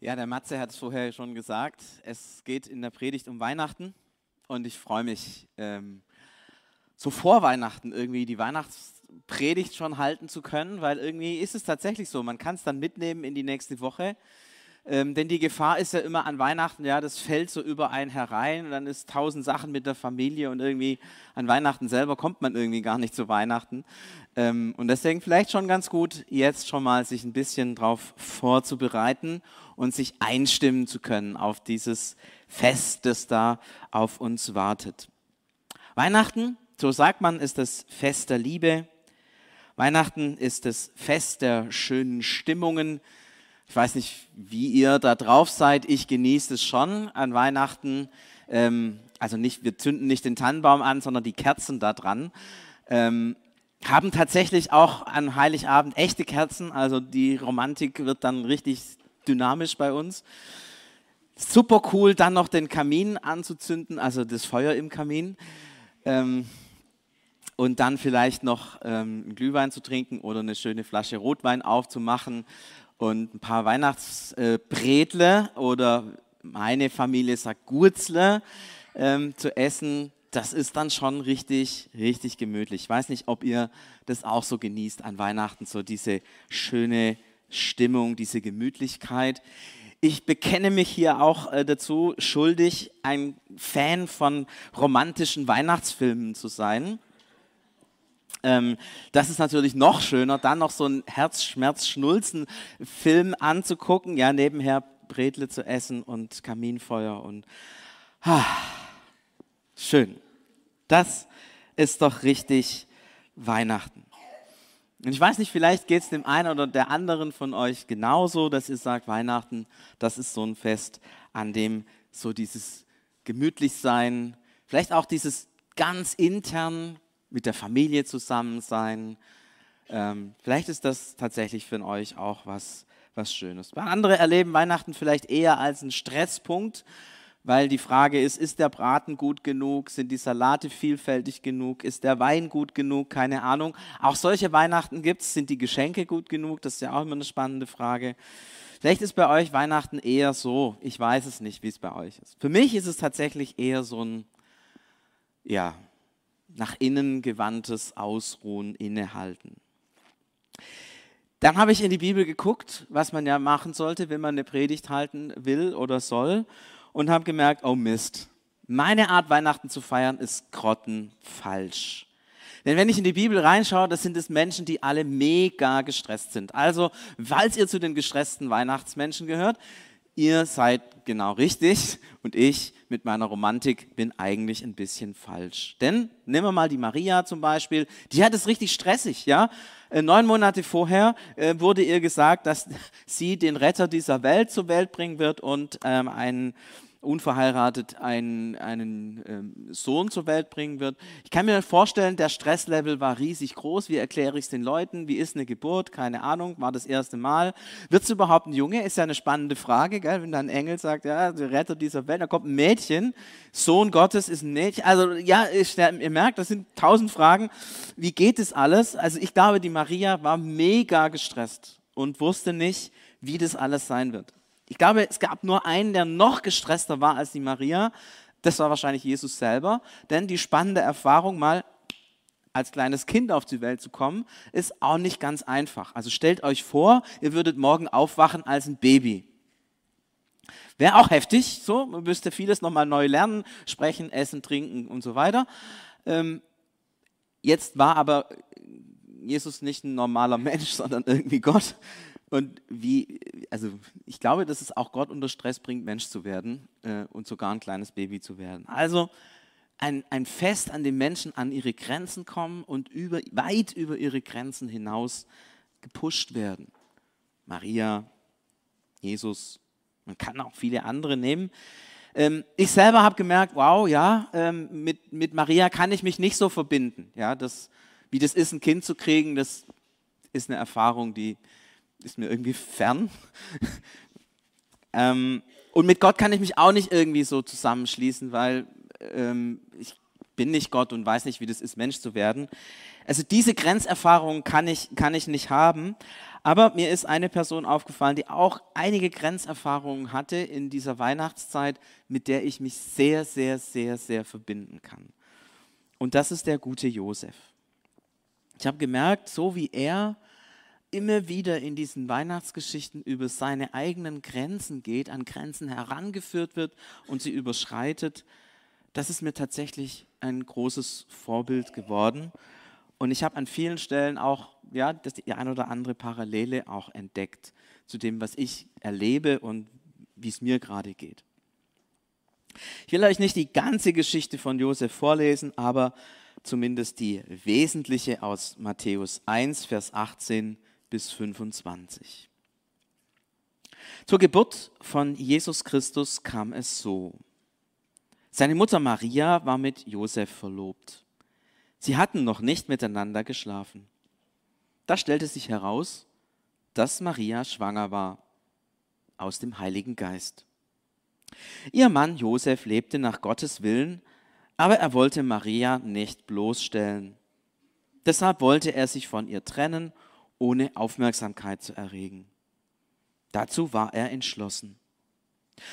Ja, der Matze hat es vorher schon gesagt. Es geht in der Predigt um Weihnachten und ich freue mich, ähm, so vor Weihnachten irgendwie die Weihnachtspredigt schon halten zu können, weil irgendwie ist es tatsächlich so. Man kann es dann mitnehmen in die nächste Woche. Ähm, denn die Gefahr ist ja immer an Weihnachten, ja, das fällt so über einen herein und dann ist tausend Sachen mit der Familie und irgendwie an Weihnachten selber kommt man irgendwie gar nicht zu Weihnachten. Ähm, und deswegen vielleicht schon ganz gut, jetzt schon mal sich ein bisschen darauf vorzubereiten und sich einstimmen zu können auf dieses Fest, das da auf uns wartet. Weihnachten, so sagt man, ist das Fest der Liebe. Weihnachten ist das Fest der schönen Stimmungen, ich weiß nicht, wie ihr da drauf seid. Ich genieße es schon an Weihnachten. Ähm, also nicht, wir zünden nicht den Tannenbaum an, sondern die Kerzen da dran. Ähm, haben tatsächlich auch an Heiligabend echte Kerzen. Also die Romantik wird dann richtig dynamisch bei uns. Super cool, dann noch den Kamin anzuzünden, also das Feuer im Kamin. Ähm, und dann vielleicht noch ähm, Glühwein zu trinken oder eine schöne Flasche Rotwein aufzumachen und ein paar Weihnachtsbretle oder meine Familie sagt Gurzle ähm, zu essen. Das ist dann schon richtig, richtig gemütlich. Ich weiß nicht, ob ihr das auch so genießt an Weihnachten, so diese schöne Stimmung, diese Gemütlichkeit. Ich bekenne mich hier auch äh, dazu, schuldig, ein Fan von romantischen Weihnachtsfilmen zu sein. Ähm, das ist natürlich noch schöner, dann noch so einen Herzschmerz-Schnulzen-Film anzugucken, ja, nebenher Bretle zu essen und Kaminfeuer und ah, schön. Das ist doch richtig Weihnachten. Und ich weiß nicht, vielleicht geht es dem einen oder der anderen von euch genauso, dass ihr sagt, Weihnachten, das ist so ein Fest, an dem so dieses gemütlich sein, vielleicht auch dieses ganz intern mit der Familie zusammen sein. Ähm, vielleicht ist das tatsächlich für euch auch was, was Schönes. Andere erleben Weihnachten vielleicht eher als einen Stresspunkt, weil die Frage ist, ist der Braten gut genug? Sind die Salate vielfältig genug? Ist der Wein gut genug? Keine Ahnung. Auch solche Weihnachten gibt es. Sind die Geschenke gut genug? Das ist ja auch immer eine spannende Frage. Vielleicht ist bei euch Weihnachten eher so. Ich weiß es nicht, wie es bei euch ist. Für mich ist es tatsächlich eher so ein, ja, nach innen gewandtes Ausruhen, Innehalten. Dann habe ich in die Bibel geguckt, was man ja machen sollte, wenn man eine Predigt halten will oder soll, und habe gemerkt, oh Mist, meine Art Weihnachten zu feiern ist grottenfalsch. Denn wenn ich in die Bibel reinschaue, das sind es Menschen, die alle mega gestresst sind. Also, falls ihr zu den gestressten Weihnachtsmenschen gehört, ihr seid genau richtig und ich mit meiner Romantik bin eigentlich ein bisschen falsch. Denn nehmen wir mal die Maria zum Beispiel, die hat es richtig stressig, ja. Äh, neun Monate vorher äh, wurde ihr gesagt, dass sie den Retter dieser Welt zur Welt bringen wird und ähm, einen unverheiratet einen, einen ähm, Sohn zur Welt bringen wird. Ich kann mir vorstellen, der Stresslevel war riesig groß. Wie erkläre ich es den Leuten? Wie ist eine Geburt? Keine Ahnung, war das erste Mal. Wird es überhaupt ein Junge? Ist ja eine spannende Frage, gell? wenn dann ein Engel sagt, ja, der Retter dieser Welt, da kommt ein Mädchen, Sohn Gottes ist ein Mädchen. Also ja, ihr merkt, das sind tausend Fragen. Wie geht es alles? Also ich glaube, die Maria war mega gestresst und wusste nicht, wie das alles sein wird. Ich glaube, es gab nur einen, der noch gestresster war als die Maria. Das war wahrscheinlich Jesus selber. Denn die spannende Erfahrung, mal als kleines Kind auf die Welt zu kommen, ist auch nicht ganz einfach. Also stellt euch vor, ihr würdet morgen aufwachen als ein Baby. Wäre auch heftig, so, man müsste vieles nochmal neu lernen, sprechen, essen, trinken und so weiter. Ähm, jetzt war aber Jesus nicht ein normaler Mensch, sondern irgendwie Gott. Und wie, also ich glaube, dass es auch Gott unter Stress bringt, Mensch zu werden äh, und sogar ein kleines Baby zu werden. Also ein, ein Fest, an dem Menschen an ihre Grenzen kommen und über, weit über ihre Grenzen hinaus gepusht werden. Maria, Jesus, man kann auch viele andere nehmen. Ähm, ich selber habe gemerkt, wow, ja, ähm, mit, mit Maria kann ich mich nicht so verbinden. Ja, das, wie das ist, ein Kind zu kriegen, das ist eine Erfahrung, die, ist mir irgendwie fern. ähm, und mit Gott kann ich mich auch nicht irgendwie so zusammenschließen, weil ähm, ich bin nicht Gott und weiß nicht, wie das ist, Mensch zu werden. Also diese Grenzerfahrung kann ich, kann ich nicht haben. Aber mir ist eine Person aufgefallen, die auch einige Grenzerfahrungen hatte in dieser Weihnachtszeit, mit der ich mich sehr, sehr, sehr, sehr verbinden kann. Und das ist der gute Josef. Ich habe gemerkt, so wie er immer wieder in diesen Weihnachtsgeschichten über seine eigenen Grenzen geht, an Grenzen herangeführt wird und sie überschreitet, das ist mir tatsächlich ein großes Vorbild geworden. Und ich habe an vielen Stellen auch ja, das die ein oder andere Parallele auch entdeckt zu dem, was ich erlebe und wie es mir gerade geht. Ich will euch nicht die ganze Geschichte von Josef vorlesen, aber zumindest die wesentliche aus Matthäus 1, Vers 18 bis 25. Zur Geburt von Jesus Christus kam es so. Seine Mutter Maria war mit Josef verlobt. Sie hatten noch nicht miteinander geschlafen. Da stellte sich heraus, dass Maria schwanger war aus dem Heiligen Geist. Ihr Mann Josef lebte nach Gottes Willen, aber er wollte Maria nicht bloßstellen. Deshalb wollte er sich von ihr trennen, ohne Aufmerksamkeit zu erregen. Dazu war er entschlossen.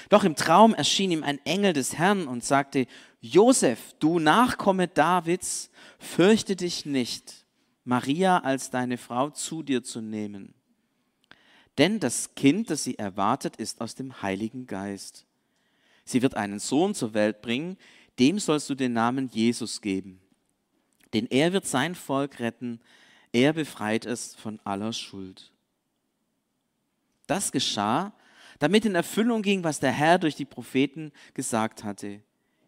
Doch im Traum erschien ihm ein Engel des Herrn und sagte, Josef, du Nachkomme Davids, fürchte dich nicht, Maria als deine Frau zu dir zu nehmen. Denn das Kind, das sie erwartet, ist aus dem Heiligen Geist. Sie wird einen Sohn zur Welt bringen, dem sollst du den Namen Jesus geben. Denn er wird sein Volk retten, er befreit es von aller Schuld. Das geschah, damit in Erfüllung ging, was der Herr durch die Propheten gesagt hatte.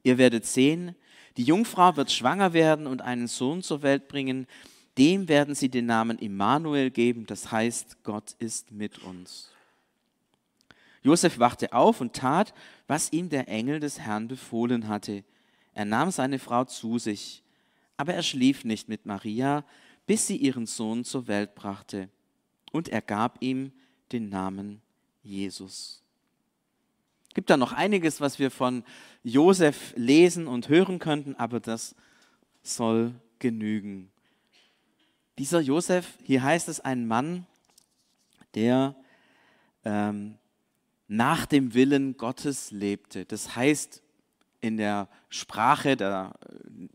Ihr werdet sehen, die Jungfrau wird schwanger werden und einen Sohn zur Welt bringen. Dem werden sie den Namen Immanuel geben, das heißt, Gott ist mit uns. Josef wachte auf und tat, was ihm der Engel des Herrn befohlen hatte. Er nahm seine Frau zu sich, aber er schlief nicht mit Maria, bis sie ihren Sohn zur Welt brachte. Und er gab ihm den Namen Jesus. Es gibt da noch einiges, was wir von Josef lesen und hören könnten, aber das soll genügen. Dieser Josef, hier heißt es ein Mann, der ähm, nach dem Willen Gottes lebte. Das heißt in der Sprache der,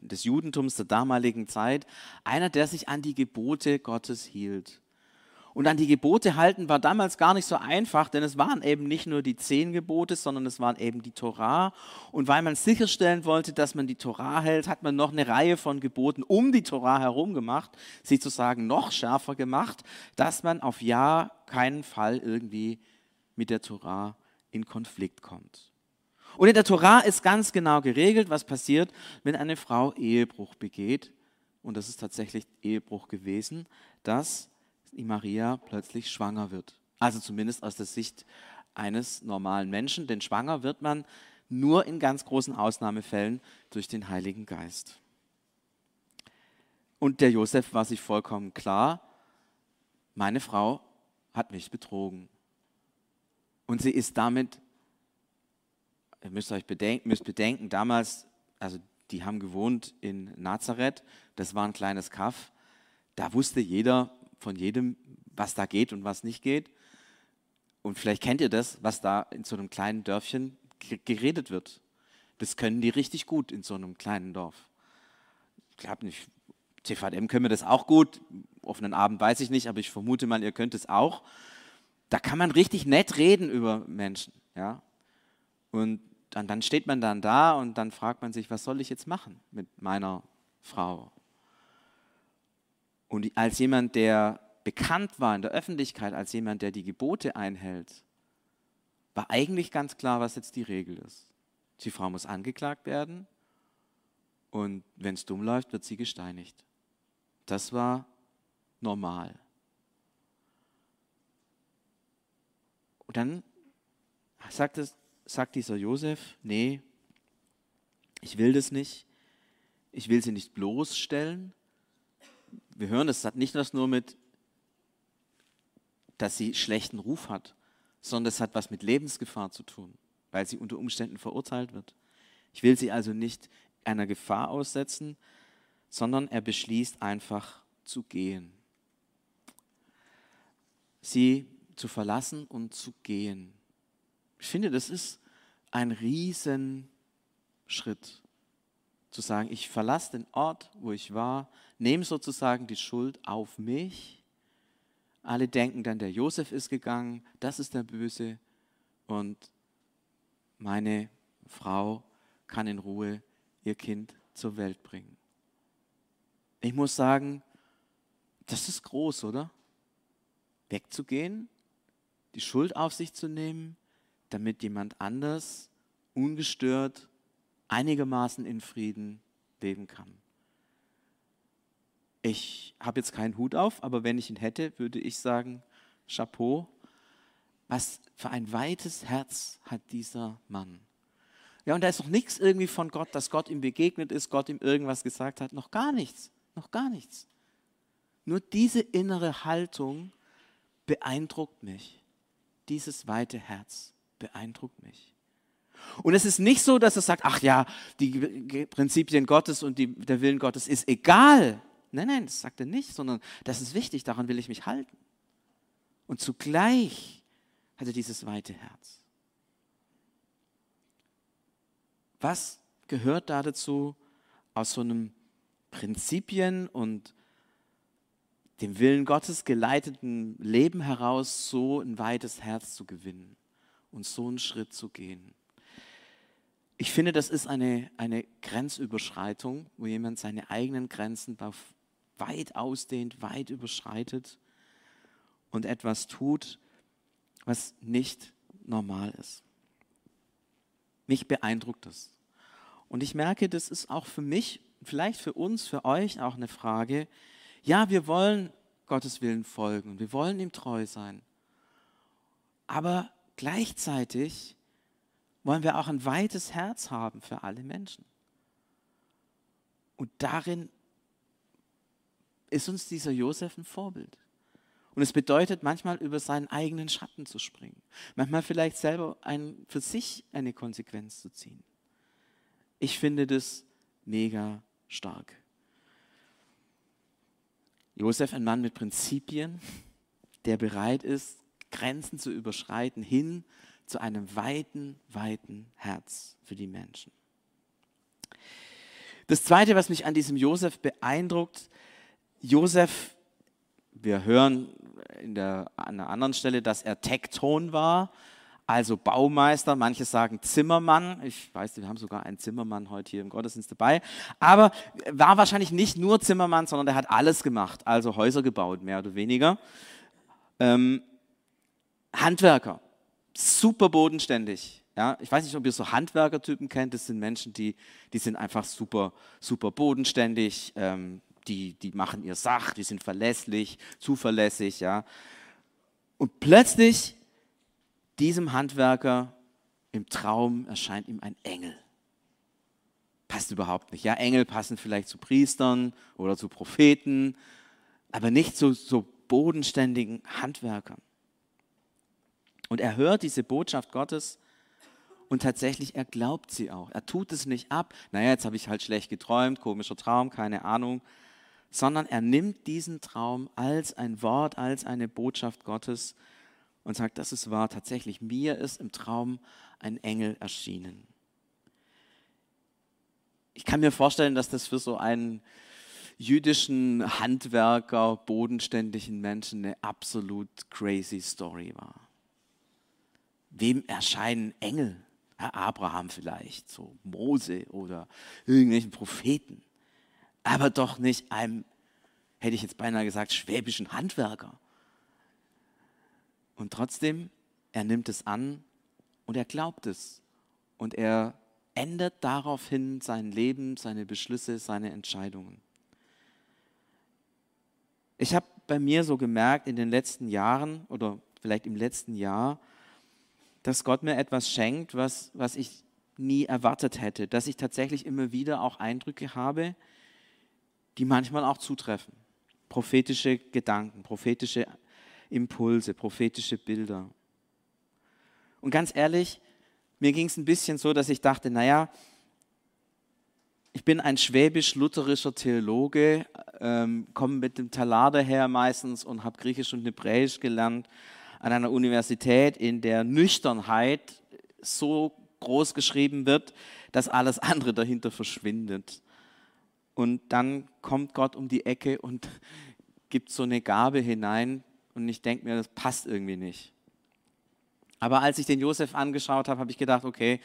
des Judentums der damaligen Zeit, einer, der sich an die Gebote Gottes hielt. Und an die Gebote halten war damals gar nicht so einfach, denn es waren eben nicht nur die zehn Gebote, sondern es waren eben die Torah. Und weil man sicherstellen wollte, dass man die Torah hält, hat man noch eine Reihe von Geboten um die Torah herum gemacht, sie zu sagen noch schärfer gemacht, dass man auf ja keinen Fall irgendwie mit der Torah in Konflikt kommt. Und in der Torah ist ganz genau geregelt, was passiert, wenn eine Frau Ehebruch begeht. Und das ist tatsächlich Ehebruch gewesen, dass die Maria plötzlich schwanger wird. Also zumindest aus der Sicht eines normalen Menschen, denn schwanger wird man nur in ganz großen Ausnahmefällen durch den Heiligen Geist. Und der Josef war sich vollkommen klar, meine Frau hat mich betrogen. Und sie ist damit, ihr müsst euch bedenken, müsst bedenken, damals, also die haben gewohnt in Nazareth, das war ein kleines Kaff, da wusste jeder, von jedem, was da geht und was nicht geht. Und vielleicht kennt ihr das, was da in so einem kleinen Dörfchen geredet wird. Das können die richtig gut in so einem kleinen Dorf. Ich glaube nicht, CVM können wir das auch gut. Offenen Abend weiß ich nicht, aber ich vermute mal, ihr könnt es auch. Da kann man richtig nett reden über Menschen. Ja? Und dann, dann steht man dann da und dann fragt man sich, was soll ich jetzt machen mit meiner Frau und als jemand, der bekannt war in der Öffentlichkeit, als jemand, der die Gebote einhält, war eigentlich ganz klar, was jetzt die Regel ist. Die Frau muss angeklagt werden und wenn es dumm läuft, wird sie gesteinigt. Das war normal. Und dann sagt, es, sagt dieser Josef, nee, ich will das nicht, ich will sie nicht bloßstellen, wir hören, es hat nicht das nur mit, dass sie schlechten Ruf hat, sondern es hat was mit Lebensgefahr zu tun, weil sie unter Umständen verurteilt wird. Ich will sie also nicht einer Gefahr aussetzen, sondern er beschließt einfach zu gehen. sie zu verlassen und zu gehen. Ich finde, das ist ein Riesenschritt, zu sagen, ich verlasse den Ort, wo ich war, nehme sozusagen die Schuld auf mich. Alle denken dann, der Josef ist gegangen, das ist der Böse und meine Frau kann in Ruhe ihr Kind zur Welt bringen. Ich muss sagen, das ist groß, oder? Wegzugehen, die Schuld auf sich zu nehmen, damit jemand anders ungestört, einigermaßen in Frieden leben kann. Ich habe jetzt keinen Hut auf, aber wenn ich ihn hätte, würde ich sagen, Chapeau, was für ein weites Herz hat dieser Mann. Ja, und da ist noch nichts irgendwie von Gott, dass Gott ihm begegnet ist, Gott ihm irgendwas gesagt hat. Noch gar nichts, noch gar nichts. Nur diese innere Haltung beeindruckt mich. Dieses weite Herz beeindruckt mich. Und es ist nicht so, dass er sagt, ach ja, die Prinzipien Gottes und die, der Willen Gottes ist egal. Nein, nein, das sagt er nicht, sondern das ist wichtig, daran will ich mich halten. Und zugleich hat er dieses weite Herz. Was gehört da dazu, aus so einem Prinzipien und dem Willen Gottes geleiteten Leben heraus so ein weites Herz zu gewinnen und so einen Schritt zu gehen? Ich finde, das ist eine, eine Grenzüberschreitung, wo jemand seine eigenen Grenzen weit ausdehnt, weit überschreitet und etwas tut, was nicht normal ist. Mich beeindruckt das. Und ich merke, das ist auch für mich, vielleicht für uns, für euch auch eine Frage. Ja, wir wollen Gottes Willen folgen, wir wollen ihm treu sein. Aber gleichzeitig wollen wir auch ein weites Herz haben für alle Menschen. Und darin ist uns dieser Josef ein Vorbild. Und es bedeutet manchmal über seinen eigenen Schatten zu springen. Manchmal vielleicht selber ein, für sich eine Konsequenz zu ziehen. Ich finde das mega stark. Josef, ein Mann mit Prinzipien, der bereit ist, Grenzen zu überschreiten, hin zu einem weiten, weiten Herz für die Menschen. Das Zweite, was mich an diesem Josef beeindruckt, Josef, wir hören in der, an einer anderen Stelle, dass er Tekton war, also Baumeister, manche sagen Zimmermann. Ich weiß, wir haben sogar einen Zimmermann heute hier im Gottesdienst dabei. Aber war wahrscheinlich nicht nur Zimmermann, sondern der hat alles gemacht, also Häuser gebaut, mehr oder weniger. Ähm, Handwerker, super bodenständig. Ja, ich weiß nicht, ob ihr so Handwerkertypen kennt. Das sind Menschen, die, die sind einfach super, super bodenständig. Ähm, die, die machen ihr Sach, die sind verlässlich, zuverlässig. Ja. Und plötzlich diesem Handwerker im Traum erscheint ihm ein Engel. Passt überhaupt nicht. Ja, Engel passen vielleicht zu Priestern oder zu Propheten, aber nicht zu so bodenständigen Handwerkern. Und er hört diese Botschaft Gottes und tatsächlich, er glaubt sie auch. Er tut es nicht ab, naja, jetzt habe ich halt schlecht geträumt, komischer Traum, keine Ahnung, sondern er nimmt diesen Traum als ein Wort, als eine Botschaft Gottes und sagt, das ist wahr, tatsächlich, mir ist im Traum ein Engel erschienen. Ich kann mir vorstellen, dass das für so einen jüdischen Handwerker, bodenständigen Menschen eine absolut crazy Story war. Wem erscheinen Engel? Abraham vielleicht, so Mose oder irgendwelchen Propheten, aber doch nicht einem, hätte ich jetzt beinahe gesagt, schwäbischen Handwerker. Und trotzdem, er nimmt es an und er glaubt es. Und er ändert daraufhin sein Leben, seine Beschlüsse, seine Entscheidungen. Ich habe bei mir so gemerkt in den letzten Jahren oder vielleicht im letzten Jahr, dass Gott mir etwas schenkt, was, was ich nie erwartet hätte, dass ich tatsächlich immer wieder auch Eindrücke habe, die manchmal auch zutreffen. Prophetische Gedanken, prophetische Impulse, prophetische Bilder. Und ganz ehrlich, mir ging es ein bisschen so, dass ich dachte, naja, ich bin ein schwäbisch-lutherischer Theologe, ähm, komme mit dem Talar daher meistens und habe Griechisch und Hebräisch gelernt an einer Universität, in der Nüchternheit so groß geschrieben wird, dass alles andere dahinter verschwindet. Und dann kommt Gott um die Ecke und gibt so eine Gabe hinein und ich denke mir, das passt irgendwie nicht. Aber als ich den Josef angeschaut habe, habe ich gedacht, okay,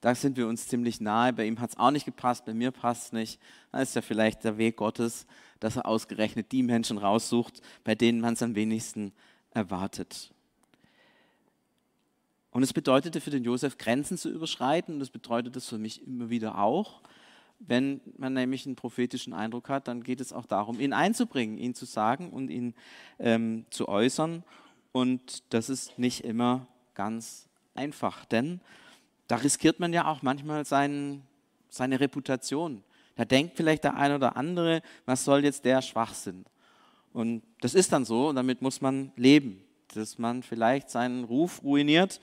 da sind wir uns ziemlich nahe. Bei ihm hat es auch nicht gepasst, bei mir passt es nicht. Da ist ja vielleicht der Weg Gottes, dass er ausgerechnet die Menschen raussucht, bei denen man es am wenigsten erwartet. Und es bedeutete für den Josef, Grenzen zu überschreiten. Und das bedeutet es für mich immer wieder auch. Wenn man nämlich einen prophetischen Eindruck hat, dann geht es auch darum, ihn einzubringen, ihn zu sagen und ihn ähm, zu äußern. Und das ist nicht immer ganz einfach, denn da riskiert man ja auch manchmal sein, seine Reputation. Da denkt vielleicht der eine oder andere, was soll jetzt der Schwachsinn? Und das ist dann so und damit muss man leben, dass man vielleicht seinen Ruf ruiniert.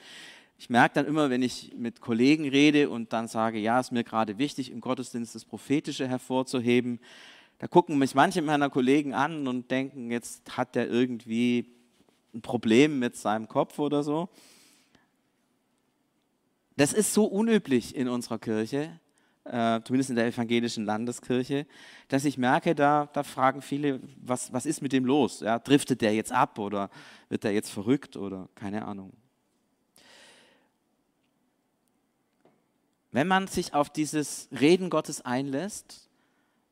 Ich merke dann immer, wenn ich mit Kollegen rede und dann sage, ja, ist mir gerade wichtig, im Gottesdienst das Prophetische hervorzuheben, da gucken mich manche meiner Kollegen an und denken, jetzt hat der irgendwie ein Problem mit seinem Kopf oder so. Das ist so unüblich in unserer Kirche, äh, zumindest in der evangelischen Landeskirche, dass ich merke, da, da fragen viele, was, was ist mit dem los? Ja, driftet der jetzt ab oder wird der jetzt verrückt oder keine Ahnung. Wenn man sich auf dieses Reden Gottes einlässt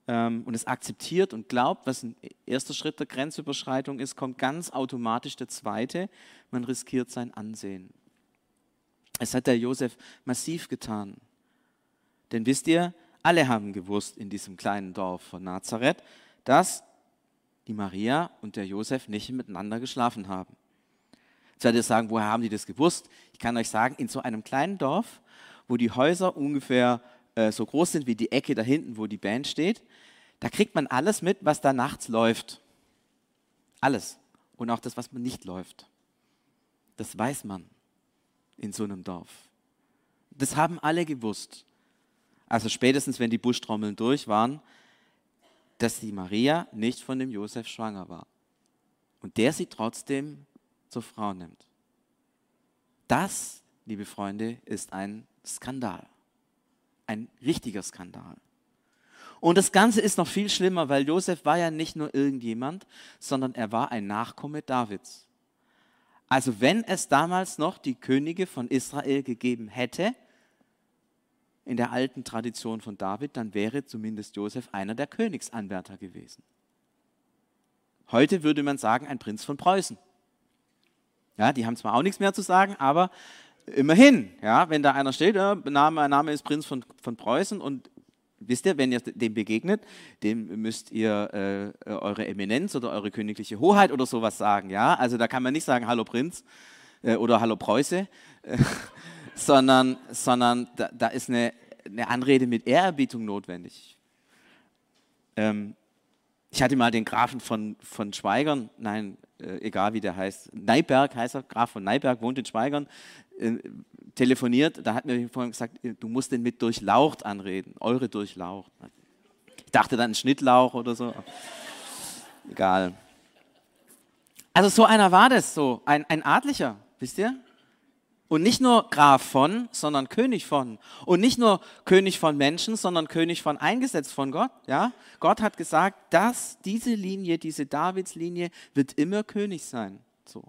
ähm, und es akzeptiert und glaubt, was ein erster Schritt der Grenzüberschreitung ist, kommt ganz automatisch der zweite, man riskiert sein Ansehen. Es hat der Josef massiv getan. Denn wisst ihr, alle haben gewusst in diesem kleinen Dorf von Nazareth, dass die Maria und der Josef nicht miteinander geschlafen haben. Jetzt werdet ihr sagen, woher haben die das gewusst? Ich kann euch sagen, in so einem kleinen Dorf wo die Häuser ungefähr äh, so groß sind wie die Ecke da hinten, wo die Band steht. Da kriegt man alles mit, was da nachts läuft. Alles. Und auch das, was man nicht läuft. Das weiß man in so einem Dorf. Das haben alle gewusst. Also spätestens, wenn die Buschtrommeln durch waren, dass die Maria nicht von dem Josef schwanger war. Und der sie trotzdem zur Frau nimmt. Das, liebe Freunde, ist ein Skandal. Ein richtiger Skandal. Und das Ganze ist noch viel schlimmer, weil Josef war ja nicht nur irgendjemand, sondern er war ein Nachkomme Davids. Also wenn es damals noch die Könige von Israel gegeben hätte, in der alten Tradition von David, dann wäre zumindest Josef einer der Königsanwärter gewesen. Heute würde man sagen, ein Prinz von Preußen. Ja, die haben zwar auch nichts mehr zu sagen, aber immerhin, ja, wenn da einer steht, ja, Name, Name ist Prinz von, von Preußen und wisst ihr, wenn ihr dem begegnet, dem müsst ihr äh, eure Eminenz oder eure königliche Hoheit oder sowas sagen, ja, also da kann man nicht sagen, hallo Prinz äh, oder hallo Preuße, sondern, sondern da, da ist eine, eine, Anrede mit Ehrerbietung notwendig. Ähm, ich hatte mal den Grafen von, von Schweigern, nein, äh, egal wie der heißt, Neiberg heißt er, Graf von Neiberg, wohnt in Schweigern, äh, telefoniert, da hat mir vorhin gesagt, äh, du musst den mit Durchlaucht anreden, eure Durchlaucht. Ich dachte dann Schnittlauch oder so. Egal. Also so einer war das so, ein, ein Adlicher, wisst ihr? Und nicht nur Graf von, sondern König von. Und nicht nur König von Menschen, sondern König von eingesetzt von Gott. Ja? Gott hat gesagt, dass diese Linie, diese Davidslinie wird immer König sein. So.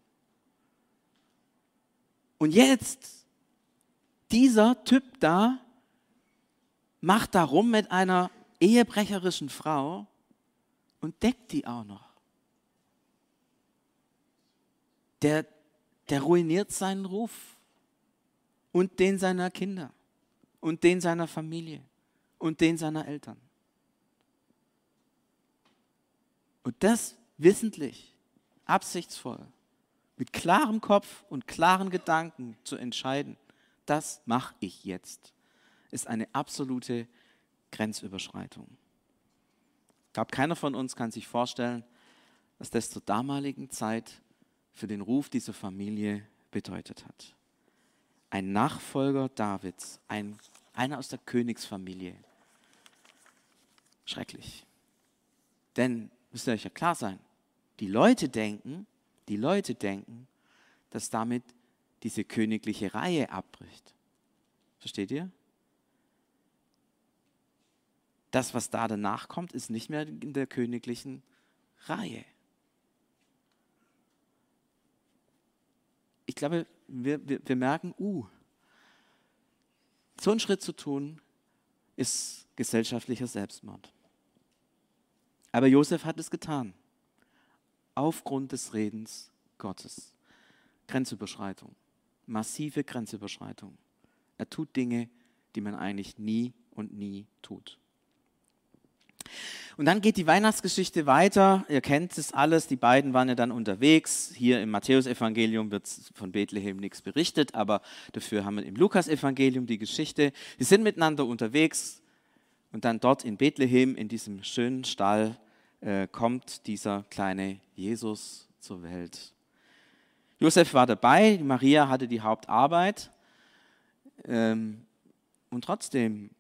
Und jetzt, dieser Typ da macht da rum mit einer ehebrecherischen Frau und deckt die auch noch. Der, der ruiniert seinen Ruf und den seiner Kinder und den seiner Familie und den seiner Eltern. Und das wissentlich, absichtsvoll, mit klarem Kopf und klaren Gedanken zu entscheiden, das mache ich jetzt, ist eine absolute Grenzüberschreitung. Ich glaube, keiner von uns kann sich vorstellen, was das zur damaligen Zeit für den Ruf dieser Familie bedeutet hat ein Nachfolger Davids, ein, einer aus der Königsfamilie. Schrecklich. Denn müsst ihr euch ja klar sein. Die Leute denken, die Leute denken, dass damit diese königliche Reihe abbricht. Versteht ihr? Das, was da danach kommt, ist nicht mehr in der königlichen Reihe. Ich glaube, wir, wir, wir merken, uh, so einen Schritt zu tun, ist gesellschaftlicher Selbstmord. Aber Josef hat es getan. Aufgrund des Redens Gottes. Grenzüberschreitung. Massive Grenzüberschreitung. Er tut Dinge, die man eigentlich nie und nie tut. Und dann geht die Weihnachtsgeschichte weiter. Ihr kennt es alles. Die beiden waren ja dann unterwegs. Hier im Matthäusevangelium wird von Bethlehem nichts berichtet, aber dafür haben wir im Lukasevangelium die Geschichte. Sie sind miteinander unterwegs und dann dort in Bethlehem, in diesem schönen Stall, äh, kommt dieser kleine Jesus zur Welt. Josef war dabei, Maria hatte die Hauptarbeit. Ähm, und trotzdem,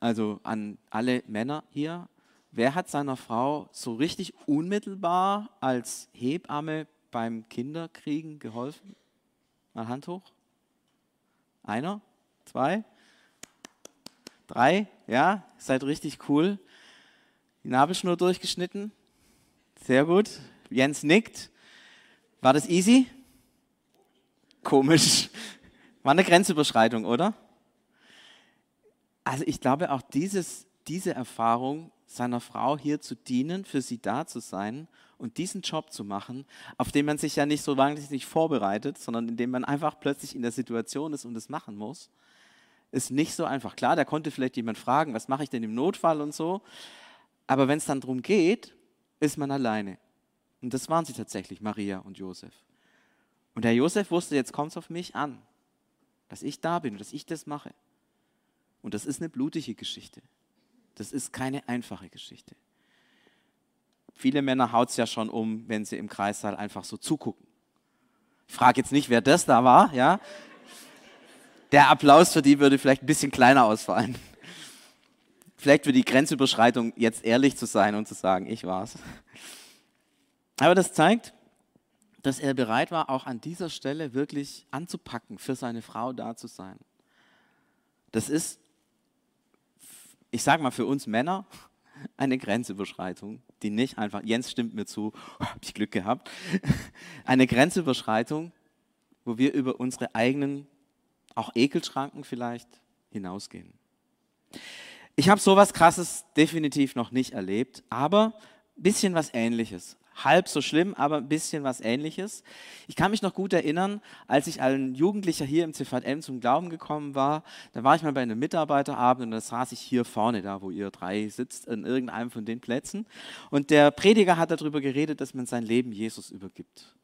also an alle Männer hier, wer hat seiner Frau so richtig unmittelbar als Hebamme beim Kinderkriegen geholfen? Mal Hand hoch. Einer? Zwei? Drei? Ja, seid richtig cool. Die Nabelschnur durchgeschnitten. Sehr gut. Jens nickt. War das easy? Komisch. War eine Grenzüberschreitung, oder? Also ich glaube auch dieses, diese Erfahrung, seiner Frau hier zu dienen, für sie da zu sein und diesen Job zu machen, auf den man sich ja nicht so wahnsinnig vorbereitet, sondern in dem man einfach plötzlich in der Situation ist und es machen muss, ist nicht so einfach. Klar, da konnte vielleicht jemand fragen, was mache ich denn im Notfall und so, aber wenn es dann darum geht, ist man alleine. Und das waren sie tatsächlich, Maria und Josef. Und der Josef wusste, jetzt kommt es auf mich an, dass ich da bin und dass ich das mache. Und das ist eine blutige Geschichte. Das ist keine einfache Geschichte. Viele Männer haut es ja schon um, wenn sie im Kreissaal einfach so zugucken. Ich frage jetzt nicht, wer das da war, ja. Der Applaus für die würde vielleicht ein bisschen kleiner ausfallen. Vielleicht für die Grenzüberschreitung jetzt ehrlich zu sein und zu sagen, ich war's. Aber das zeigt, dass er bereit war, auch an dieser Stelle wirklich anzupacken, für seine Frau da zu sein. Das ist, ich sage mal, für uns Männer eine Grenzüberschreitung, die nicht einfach, Jens stimmt mir zu, oh, habe ich Glück gehabt, eine Grenzüberschreitung, wo wir über unsere eigenen, auch Ekelschranken vielleicht, hinausgehen. Ich habe sowas Krasses definitiv noch nicht erlebt, aber ein bisschen was Ähnliches. Halb so schlimm, aber ein bisschen was Ähnliches. Ich kann mich noch gut erinnern, als ich als Jugendlicher hier im CVM zum Glauben gekommen war, da war ich mal bei einem Mitarbeiterabend und da saß ich hier vorne, da wo ihr drei sitzt, in irgendeinem von den Plätzen. Und der Prediger hat darüber geredet, dass man sein Leben Jesus übergibt.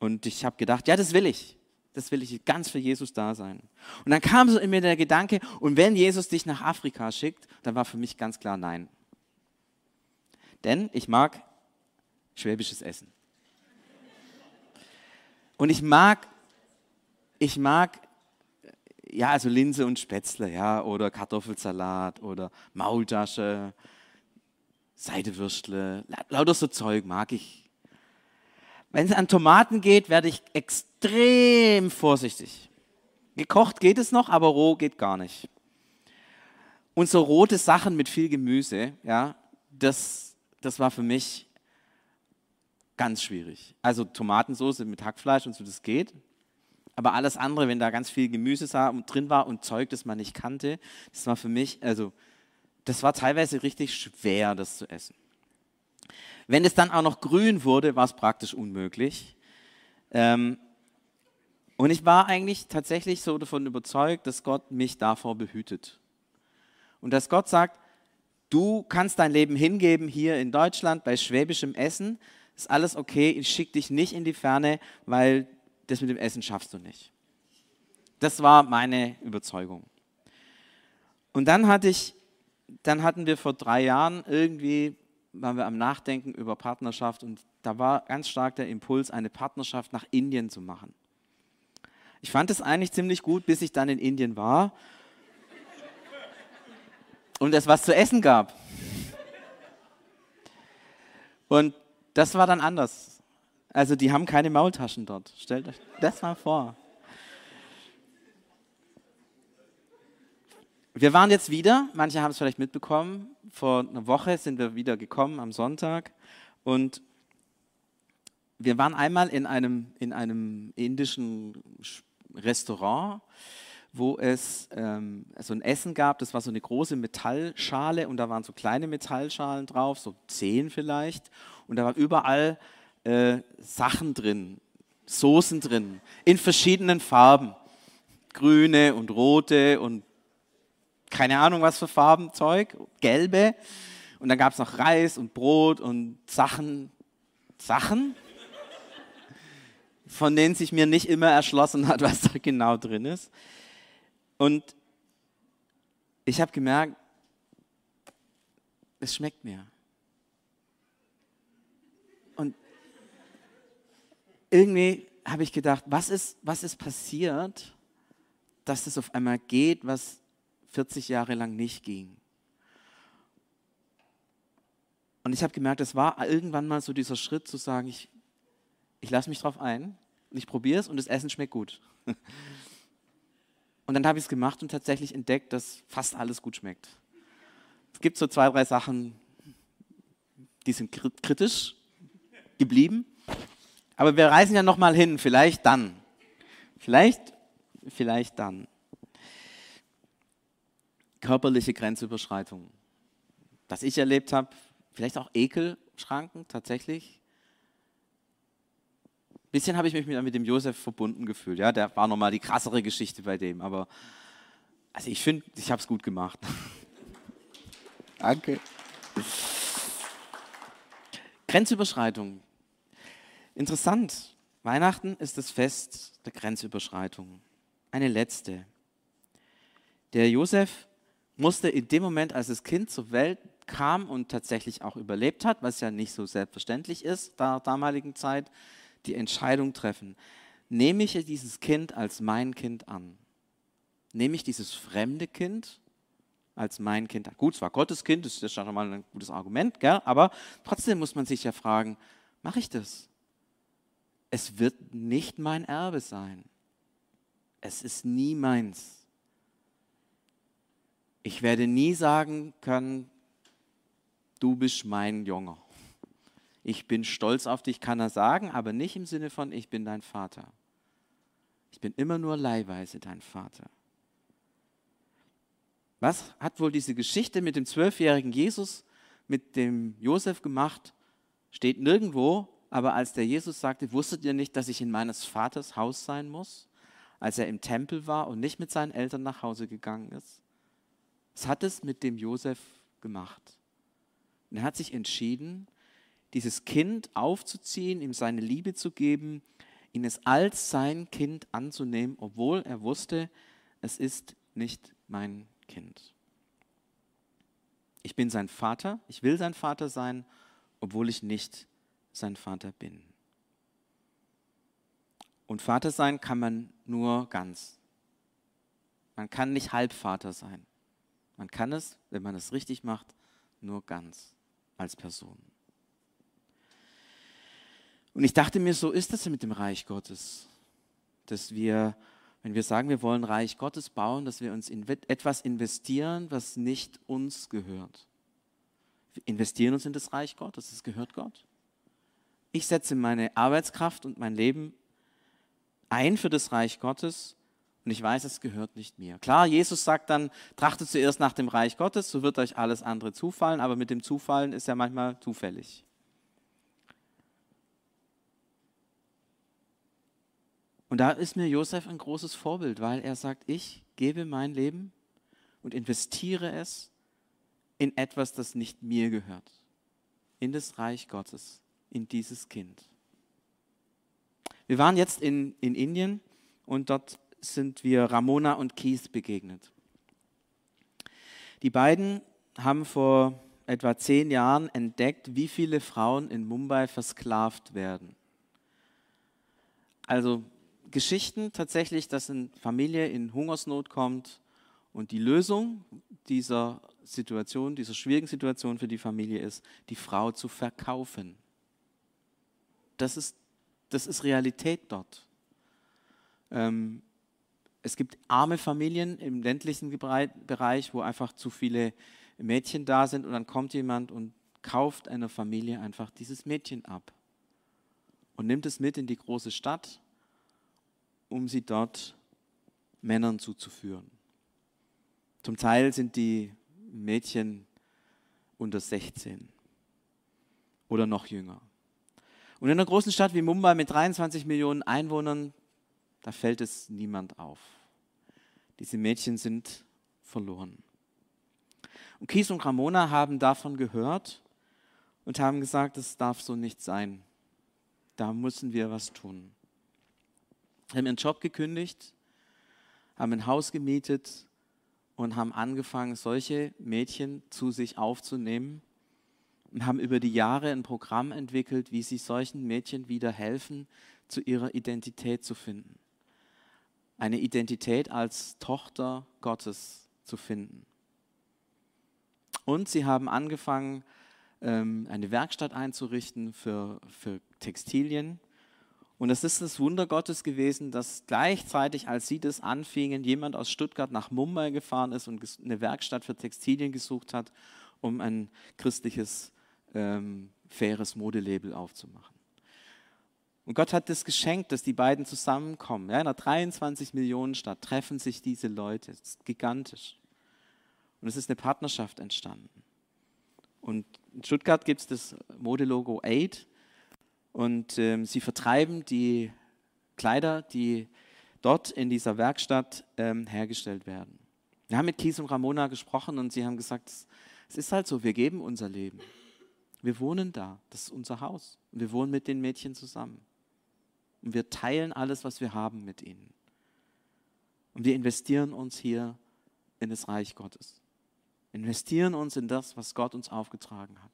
Und ich habe gedacht, ja, das will ich das will ich ganz für Jesus da sein. Und dann kam so in mir der Gedanke, und wenn Jesus dich nach Afrika schickt, dann war für mich ganz klar nein. Denn ich mag schwäbisches Essen. Und ich mag, ich mag, ja, also Linse und Spätzle, ja, oder Kartoffelsalat oder Maultasche, Seidewürstle, lauter so Zeug mag ich. Wenn es an Tomaten geht, werde ich extrem vorsichtig. Gekocht geht es noch, aber roh geht gar nicht. Und so rote Sachen mit viel Gemüse, ja, das, das war für mich ganz schwierig. Also Tomatensauce mit Hackfleisch und so, das geht. Aber alles andere, wenn da ganz viel Gemüse drin war und Zeug, das man nicht kannte, das war für mich, also das war teilweise richtig schwer, das zu essen. Wenn es dann auch noch grün wurde, war es praktisch unmöglich. Ähm, und ich war eigentlich tatsächlich so davon überzeugt, dass Gott mich davor behütet. Und dass Gott sagt, du kannst dein Leben hingeben hier in Deutschland bei schwäbischem Essen, ist alles okay, ich schicke dich nicht in die Ferne, weil das mit dem Essen schaffst du nicht. Das war meine Überzeugung. Und dann hatte ich, dann hatten wir vor drei Jahren irgendwie waren wir am Nachdenken über Partnerschaft und da war ganz stark der Impuls, eine Partnerschaft nach Indien zu machen. Ich fand es eigentlich ziemlich gut, bis ich dann in Indien war und es was zu essen gab. Und das war dann anders. Also die haben keine Maultaschen dort. Stellt euch das mal vor. Wir waren jetzt wieder, manche haben es vielleicht mitbekommen, vor einer Woche sind wir wieder gekommen am Sonntag und wir waren einmal in einem, in einem indischen Restaurant, wo es ähm, so ein Essen gab, das war so eine große Metallschale und da waren so kleine Metallschalen drauf, so zehn vielleicht und da waren überall äh, Sachen drin, Soßen drin, in verschiedenen Farben, grüne und rote und keine Ahnung was für Farbenzeug, gelbe. Und dann gab es noch Reis und Brot und Sachen, Sachen, von denen sich mir nicht immer erschlossen hat, was da genau drin ist. Und ich habe gemerkt, es schmeckt mir. Irgendwie habe ich gedacht, was ist, was ist passiert, dass es auf einmal geht, was 40 Jahre lang nicht ging. Und ich habe gemerkt, es war irgendwann mal so dieser Schritt zu sagen, ich, ich lasse mich drauf ein ich probiere es und das Essen schmeckt gut. Und dann habe ich es gemacht und tatsächlich entdeckt, dass fast alles gut schmeckt. Es gibt so zwei, drei Sachen, die sind kritisch geblieben. Aber wir reisen ja nochmal hin, vielleicht dann. Vielleicht, vielleicht dann körperliche Grenzüberschreitungen. Was ich erlebt habe, vielleicht auch Ekelschranken tatsächlich. Ein bisschen habe ich mich mit, dem Josef verbunden gefühlt. Ja, der war nochmal die krassere Geschichte bei dem. Aber also ich finde, ich habe es gut gemacht. Danke. Grenzüberschreitung. Interessant. Weihnachten ist das Fest der Grenzüberschreitung. Eine letzte. Der Josef musste in dem Moment, als das Kind zur Welt kam und tatsächlich auch überlebt hat, was ja nicht so selbstverständlich ist, der damaligen Zeit, die Entscheidung treffen. Nehme ich dieses Kind als mein Kind an? Nehme ich dieses fremde Kind als mein Kind an? Gut, es war Gottes Kind, das ist ja schon mal ein gutes Argument, gell? aber trotzdem muss man sich ja fragen, mache ich das? Es wird nicht mein Erbe sein. Es ist nie meins. Ich werde nie sagen können, du bist mein Junge. Ich bin stolz auf dich, kann er sagen, aber nicht im Sinne von, ich bin dein Vater. Ich bin immer nur leihweise dein Vater. Was hat wohl diese Geschichte mit dem zwölfjährigen Jesus, mit dem Josef gemacht? Steht nirgendwo, aber als der Jesus sagte, wusstet ihr nicht, dass ich in meines Vaters Haus sein muss? Als er im Tempel war und nicht mit seinen Eltern nach Hause gegangen ist? Was hat es mit dem Josef gemacht? Und er hat sich entschieden, dieses Kind aufzuziehen, ihm seine Liebe zu geben, ihn es als sein Kind anzunehmen, obwohl er wusste, es ist nicht mein Kind. Ich bin sein Vater, ich will sein Vater sein, obwohl ich nicht sein Vater bin. Und Vater sein kann man nur ganz. Man kann nicht Halbvater sein. Man kann es, wenn man es richtig macht, nur ganz als Person. Und ich dachte mir, so ist das mit dem Reich Gottes, dass wir, wenn wir sagen, wir wollen Reich Gottes bauen, dass wir uns in etwas investieren, was nicht uns gehört. Wir investieren uns in das Reich Gottes, es gehört Gott. Ich setze meine Arbeitskraft und mein Leben ein für das Reich Gottes und ich weiß, es gehört nicht mir. Klar, Jesus sagt dann, trachtet zuerst nach dem Reich Gottes, so wird euch alles andere zufallen, aber mit dem Zufallen ist ja manchmal zufällig. Und da ist mir Josef ein großes Vorbild, weil er sagt, ich gebe mein Leben und investiere es in etwas, das nicht mir gehört, in das Reich Gottes, in dieses Kind. Wir waren jetzt in, in Indien und dort sind wir Ramona und Keith begegnet. Die beiden haben vor etwa zehn Jahren entdeckt, wie viele Frauen in Mumbai versklavt werden. Also Geschichten tatsächlich, dass eine Familie in Hungersnot kommt Und die Lösung dieser Situation, dieser schwierigen Situation für die Familie ist, die Frau zu verkaufen. Das ist, das ist Realität dort. Ähm, es gibt arme Familien im ländlichen Bereich, wo einfach zu viele Mädchen da sind und dann kommt jemand und kauft einer Familie einfach dieses Mädchen ab und nimmt es mit in die große Stadt, um sie dort Männern zuzuführen. Zum Teil sind die Mädchen unter 16 oder noch jünger. Und in einer großen Stadt wie Mumbai mit 23 Millionen Einwohnern, da fällt es niemand auf. Diese Mädchen sind verloren. Und Kies und Ramona haben davon gehört und haben gesagt, es darf so nicht sein. Da müssen wir was tun. Haben ihren Job gekündigt, haben ein Haus gemietet und haben angefangen, solche Mädchen zu sich aufzunehmen und haben über die Jahre ein Programm entwickelt, wie sie solchen Mädchen wieder helfen, zu ihrer Identität zu finden. Eine Identität als Tochter Gottes zu finden. Und sie haben angefangen, ähm, eine Werkstatt einzurichten für, für Textilien. Und es ist das Wunder Gottes gewesen, dass gleichzeitig, als sie das anfingen, jemand aus Stuttgart nach Mumbai gefahren ist und eine Werkstatt für Textilien gesucht hat, um ein christliches, ähm, faires Modelabel aufzumachen. Und Gott hat das geschenkt, dass die beiden zusammenkommen. Ja, in einer 23 Millionen Stadt treffen sich diese Leute. Das ist gigantisch. Und es ist eine Partnerschaft entstanden. Und in Stuttgart gibt es das Modelogo 8 und ähm, sie vertreiben die Kleider, die dort in dieser Werkstatt ähm, hergestellt werden. Wir haben mit Kies und Ramona gesprochen und sie haben gesagt, es ist halt so, wir geben unser Leben. Wir wohnen da, das ist unser Haus. Wir wohnen mit den Mädchen zusammen. Und wir teilen alles, was wir haben mit ihnen. Und wir investieren uns hier in das Reich Gottes investieren uns in das, was Gott uns aufgetragen hat.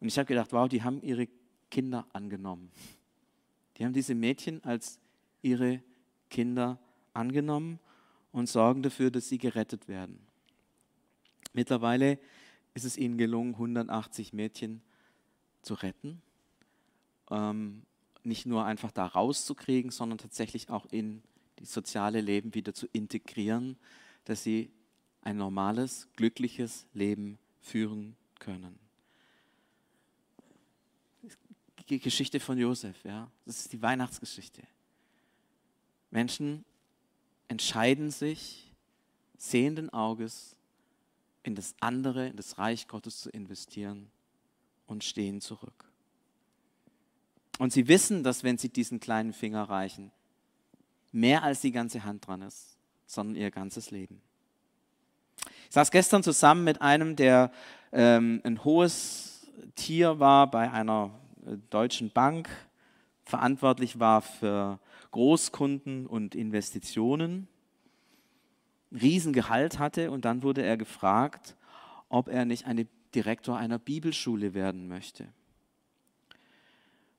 Und ich habe gedacht, wow, die haben ihre Kinder angenommen. Die haben diese Mädchen als ihre Kinder angenommen und sorgen dafür, dass sie gerettet werden. Mittlerweile ist es ihnen gelungen, 180 Mädchen zu retten. Ähm, nicht nur einfach da rauszukriegen, sondern tatsächlich auch in das soziale Leben wieder zu integrieren, dass sie ein normales, glückliches Leben führen können. Die Geschichte von Josef, ja, das ist die Weihnachtsgeschichte. Menschen entscheiden sich sehenden Auges in das andere, in das Reich Gottes zu investieren und stehen zurück. Und sie wissen, dass wenn sie diesen kleinen Finger reichen, mehr als die ganze Hand dran ist, sondern ihr ganzes Leben. Ich saß gestern zusammen mit einem, der ähm, ein hohes Tier war bei einer äh, deutschen Bank, verantwortlich war für Großkunden und Investitionen, Riesengehalt hatte und dann wurde er gefragt, ob er nicht eine Direktor einer Bibelschule werden möchte.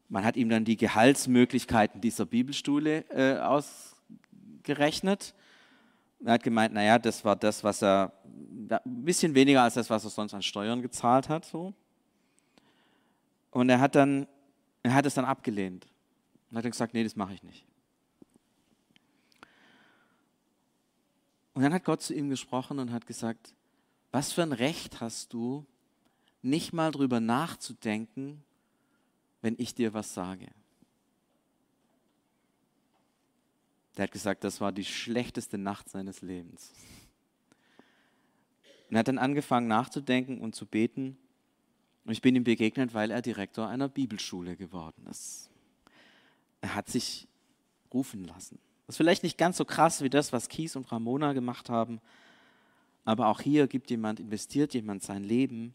Man hat ihm dann die Gehaltsmöglichkeiten dieser Bibelschule äh, ausgerechnet er hat gemeint, naja, das war das, was er, ein bisschen weniger als das, was er sonst an Steuern gezahlt hat. So. Und er hat dann, er hat es dann abgelehnt. Und hat dann gesagt, nee, das mache ich nicht. Und dann hat Gott zu ihm gesprochen und hat gesagt, was für ein Recht hast du, nicht mal drüber nachzudenken, wenn ich dir was sage? Der hat gesagt, das war die schlechteste Nacht seines Lebens. Und er hat dann angefangen nachzudenken und zu beten. Und ich bin ihm begegnet, weil er Direktor einer Bibelschule geworden ist. Er hat sich rufen lassen. Das ist vielleicht nicht ganz so krass wie das, was Kies und Ramona gemacht haben, aber auch hier gibt jemand, investiert jemand sein Leben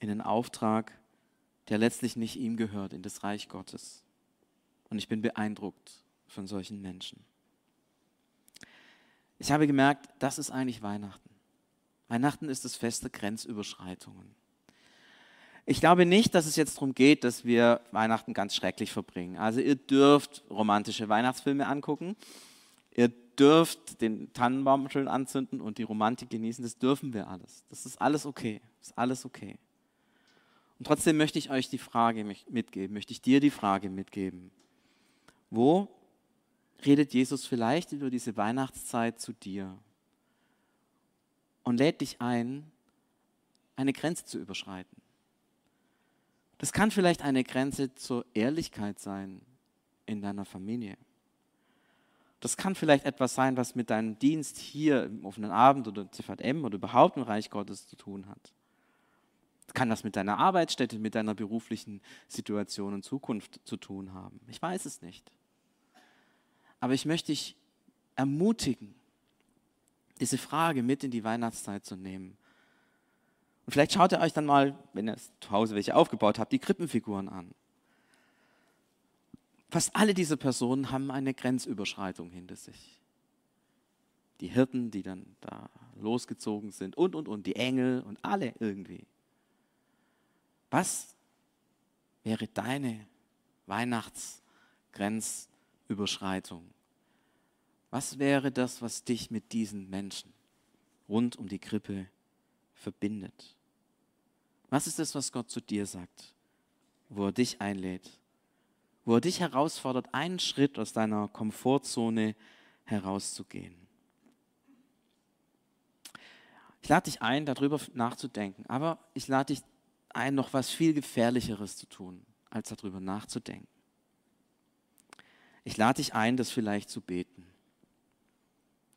in einen Auftrag, der letztlich nicht ihm gehört, in das Reich Gottes. Und ich bin beeindruckt von solchen Menschen. Ich habe gemerkt, das ist eigentlich Weihnachten. Weihnachten ist das Fest der Grenzüberschreitungen. Ich glaube nicht, dass es jetzt darum geht, dass wir Weihnachten ganz schrecklich verbringen. Also ihr dürft romantische Weihnachtsfilme angucken. Ihr dürft den Tannenbaum schön anzünden und die Romantik genießen, das dürfen wir alles. Das ist alles okay. Das ist alles okay. Und trotzdem möchte ich euch die Frage mitgeben, möchte ich dir die Frage mitgeben. Wo redet Jesus vielleicht über diese Weihnachtszeit zu dir und lädt dich ein, eine Grenze zu überschreiten? Das kann vielleicht eine Grenze zur Ehrlichkeit sein in deiner Familie. Das kann vielleicht etwas sein, was mit deinem Dienst hier im offenen Abend oder CVM oder überhaupt im Reich Gottes zu tun hat. Das kann das mit deiner Arbeitsstätte, mit deiner beruflichen Situation und Zukunft zu tun haben. Ich weiß es nicht. Aber ich möchte dich ermutigen, diese Frage mit in die Weihnachtszeit zu nehmen. Und vielleicht schaut ihr euch dann mal, wenn ihr zu Hause welche aufgebaut habt, die Krippenfiguren an. Fast alle diese Personen haben eine Grenzüberschreitung hinter sich. Die Hirten, die dann da losgezogen sind und, und, und, die Engel und alle irgendwie. Was wäre deine Weihnachtsgrenzüberschreitung? Was wäre das, was dich mit diesen Menschen rund um die Krippe verbindet? Was ist das, was Gott zu dir sagt, wo er dich einlädt? wo er dich herausfordert, einen Schritt aus deiner Komfortzone herauszugehen. Ich lade dich ein, darüber nachzudenken, aber ich lade dich ein, noch was viel Gefährlicheres zu tun, als darüber nachzudenken. Ich lade dich ein, das vielleicht zu beten.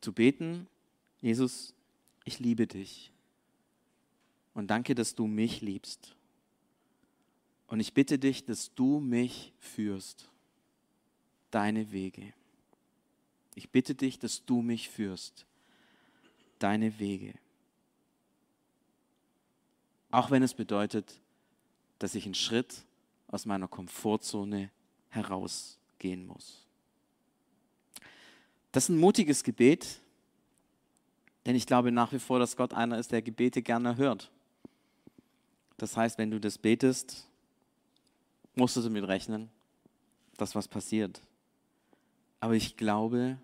Zu beten, Jesus, ich liebe dich und danke, dass du mich liebst. Und ich bitte dich, dass du mich führst, deine Wege. Ich bitte dich, dass du mich führst, deine Wege. Auch wenn es bedeutet, dass ich einen Schritt aus meiner Komfortzone herausgehen muss. Das ist ein mutiges Gebet, denn ich glaube nach wie vor, dass Gott einer ist, der Gebete gerne hört. Das heißt, wenn du das betest, musst du damit rechnen, dass was passiert. Aber ich glaube,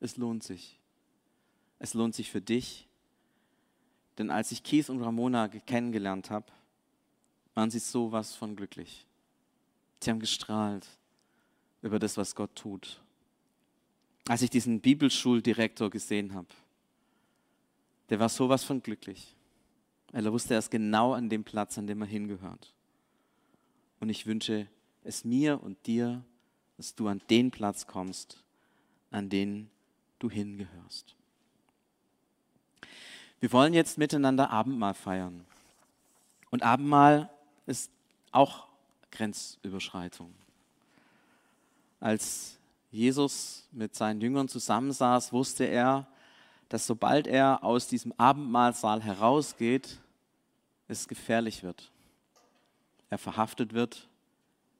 es lohnt sich. Es lohnt sich für dich. Denn als ich Kies und Ramona kennengelernt habe, waren sie sowas von glücklich. Sie haben gestrahlt über das, was Gott tut. Als ich diesen Bibelschuldirektor gesehen habe, der war sowas von glücklich. Weil er wusste, er ist genau an dem Platz, an dem er hingehört. Und ich wünsche es mir und dir, dass du an den Platz kommst, an den du hingehörst. Wir wollen jetzt miteinander Abendmahl feiern. Und Abendmahl ist auch Grenzüberschreitung. Als Jesus mit seinen Jüngern zusammensaß, wusste er, dass sobald er aus diesem Abendmahlsaal herausgeht, es gefährlich wird er verhaftet wird,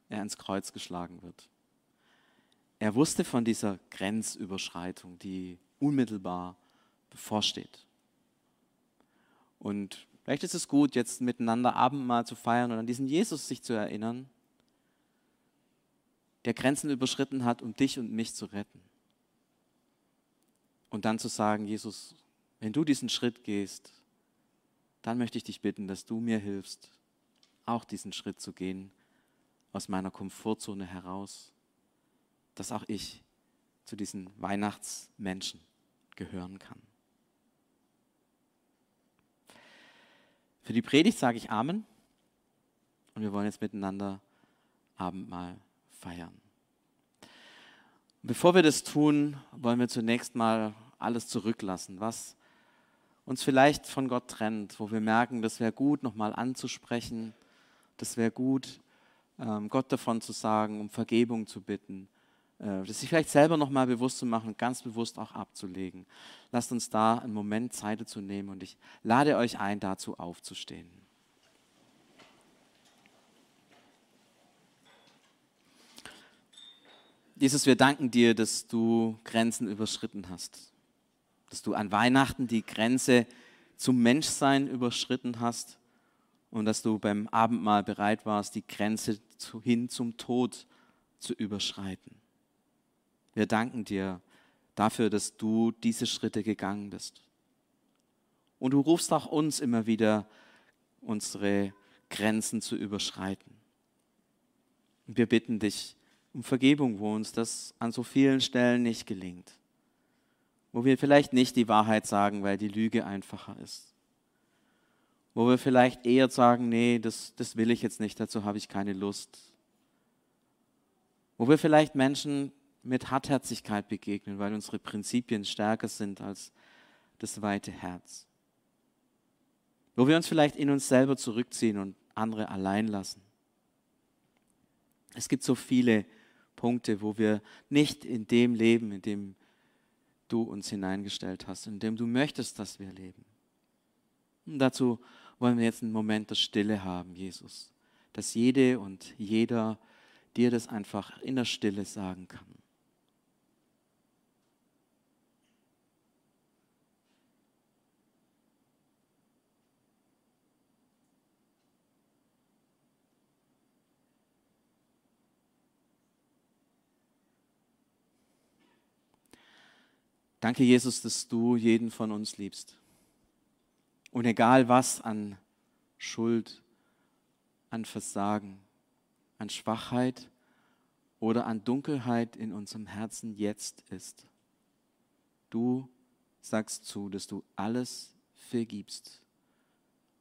er ans Kreuz geschlagen wird. Er wusste von dieser Grenzüberschreitung, die unmittelbar bevorsteht. Und vielleicht ist es gut, jetzt miteinander Abendmahl zu feiern und an diesen Jesus sich zu erinnern, der Grenzen überschritten hat, um dich und mich zu retten. Und dann zu sagen, Jesus, wenn du diesen Schritt gehst, dann möchte ich dich bitten, dass du mir hilfst, auch diesen Schritt zu gehen aus meiner Komfortzone heraus, dass auch ich zu diesen Weihnachtsmenschen gehören kann. Für die Predigt sage ich Amen und wir wollen jetzt miteinander Abendmahl feiern. Bevor wir das tun, wollen wir zunächst mal alles zurücklassen, was uns vielleicht von Gott trennt, wo wir merken, das wäre gut, nochmal anzusprechen, das wäre gut, ähm, Gott davon zu sagen, um Vergebung zu bitten, äh, das sich vielleicht selber nochmal bewusst zu machen und ganz bewusst auch abzulegen. Lasst uns da einen Moment Zeit zu nehmen und ich lade euch ein, dazu aufzustehen. Jesus, wir danken dir, dass du Grenzen überschritten hast, dass du an Weihnachten die Grenze zum Menschsein überschritten hast und dass du beim Abendmahl bereit warst, die Grenze hin zum Tod zu überschreiten. Wir danken dir, dafür, dass du diese Schritte gegangen bist. Und du rufst auch uns immer wieder, unsere Grenzen zu überschreiten. Wir bitten dich um Vergebung, wo uns das an so vielen Stellen nicht gelingt. Wo wir vielleicht nicht die Wahrheit sagen, weil die Lüge einfacher ist. Wo wir vielleicht eher sagen, nee, das, das will ich jetzt nicht, dazu habe ich keine Lust. Wo wir vielleicht Menschen mit Hartherzigkeit begegnen, weil unsere Prinzipien stärker sind als das weite Herz. Wo wir uns vielleicht in uns selber zurückziehen und andere allein lassen. Es gibt so viele Punkte, wo wir nicht in dem leben, in dem du uns hineingestellt hast, in dem du möchtest, dass wir leben. Und dazu wollen wir jetzt einen Moment der Stille haben, Jesus, dass jede und jeder dir das einfach in der Stille sagen kann. Danke, Jesus, dass du jeden von uns liebst. Und egal was an Schuld, an Versagen, an Schwachheit oder an Dunkelheit in unserem Herzen jetzt ist, du sagst zu, dass du alles vergibst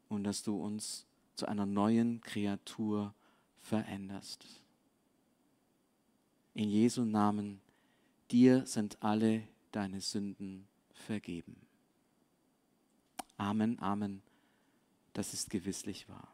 und dass du uns zu einer neuen Kreatur veränderst. In Jesu Namen, dir sind alle deine Sünden vergeben. Amen, Amen. Das ist gewisslich wahr.